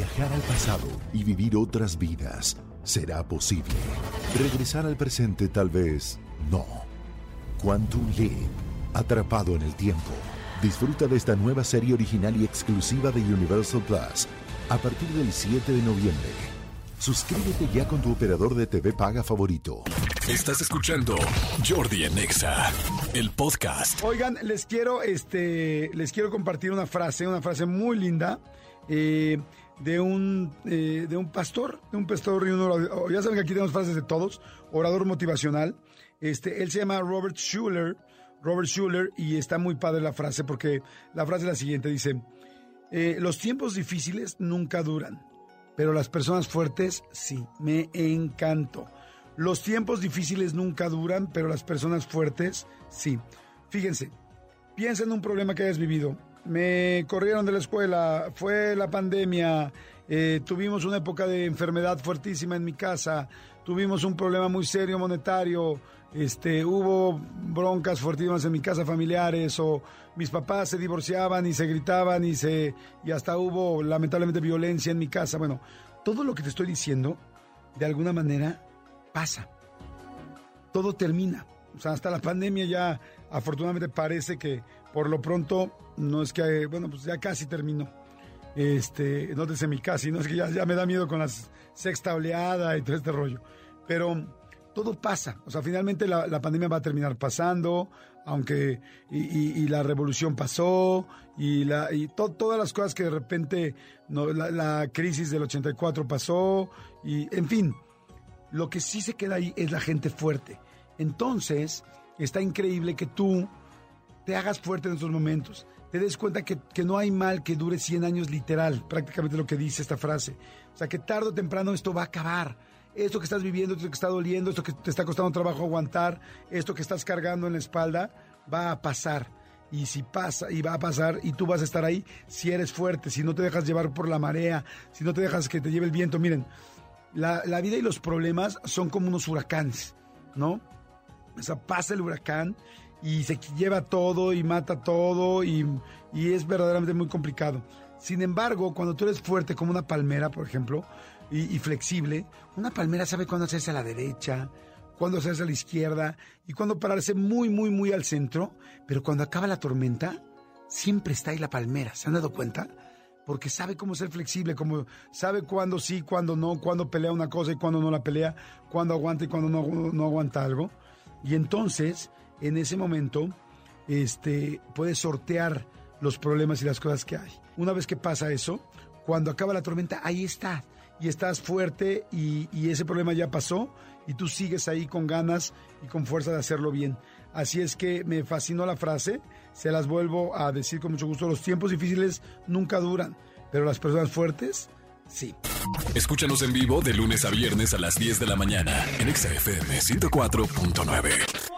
Viajar al pasado y vivir otras vidas será posible. Regresar al presente tal vez no. Quantum Leap, atrapado en el tiempo. Disfruta de esta nueva serie original y exclusiva de Universal Plus a partir del 7 de noviembre. Suscríbete ya con tu operador de TV paga favorito. Estás escuchando Jordi Anexa, el podcast. Oigan, les quiero, este, les quiero compartir una frase, una frase muy linda. Eh, de un, eh, de un pastor, de un pastor y un orador. Ya saben que aquí tenemos frases de todos, orador motivacional. Este, él se llama Robert Schuller, Robert Schuller, y está muy padre la frase porque la frase es la siguiente, dice, eh, los tiempos difíciles nunca duran, pero las personas fuertes sí, me encanto. Los tiempos difíciles nunca duran, pero las personas fuertes sí. Fíjense, piensa en un problema que hayas vivido me corrieron de la escuela, fue la pandemia, eh, tuvimos una época de enfermedad fuertísima en mi casa, tuvimos un problema muy serio monetario, este, hubo broncas fuertísimas en mi casa familiares o mis papás se divorciaban y se gritaban y se y hasta hubo lamentablemente violencia en mi casa. Bueno, todo lo que te estoy diciendo de alguna manera pasa. Todo termina. O sea, hasta la pandemia ya afortunadamente parece que por lo pronto no es que, bueno, pues ya casi terminó. Este, no mi casi, no es que ya, ya me da miedo con la sexta oleada y todo este rollo. Pero todo pasa, o sea, finalmente la, pandemia va a terminar pasando, aunque, y, la revolución pasó, y, la, y todas las cosas que de repente, no, la, la crisis del 84 pasó, y en fin, lo que sí se queda ahí es la gente fuerte. Entonces, está increíble que tú te hagas fuerte en estos momentos, te des cuenta que, no hay mal que dure 100 años literal, prácticamente lo que dice esta frase. O sea, que tarde o temprano esto va a acabar. Esto que estás viviendo, esto que está doliendo, esto que te está costando trabajo aguantar, esto que estás cargando en la espalda, va a pasar. Y si pasa, y va a pasar, y tú vas a estar ahí si eres fuerte, si no te dejas llevar por la marea, si no te dejas que te lleve el viento. Miren, la, la vida y los problemas son como unos huracanes, ¿no? O sea, pasa el huracán y se lleva todo y mata todo y, es verdaderamente muy complicado. Sin embargo, cuando tú eres fuerte como una palmera, por ejemplo, y, flexible, una palmera sabe cuándo hacerse a la derecha, cuándo hacerse a la izquierda y cuándo pararse muy, muy, muy al centro. Pero cuando acaba la tormenta, siempre está ahí la palmera. ¿Se han dado cuenta? Porque sabe cómo ser flexible, como sabe cuándo sí, cuándo no, cuándo pelea una cosa y cuándo no la pelea, cuándo aguanta y cuándo no aguanta algo. Y entonces en ese momento este, puedes sortear los problemas y las cosas que hay. Una vez que pasa eso, cuando acaba la tormenta, ahí está. Y estás fuerte y, y, ese problema ya pasó y tú sigues ahí con ganas y con fuerza de hacerlo bien. Así es que me fascinó la frase, se las vuelvo a decir con mucho gusto. Los tiempos difíciles nunca duran, pero las personas fuertes, sí. Escúchanos en vivo de lunes a viernes a las 10 de la mañana en XFM 104.9.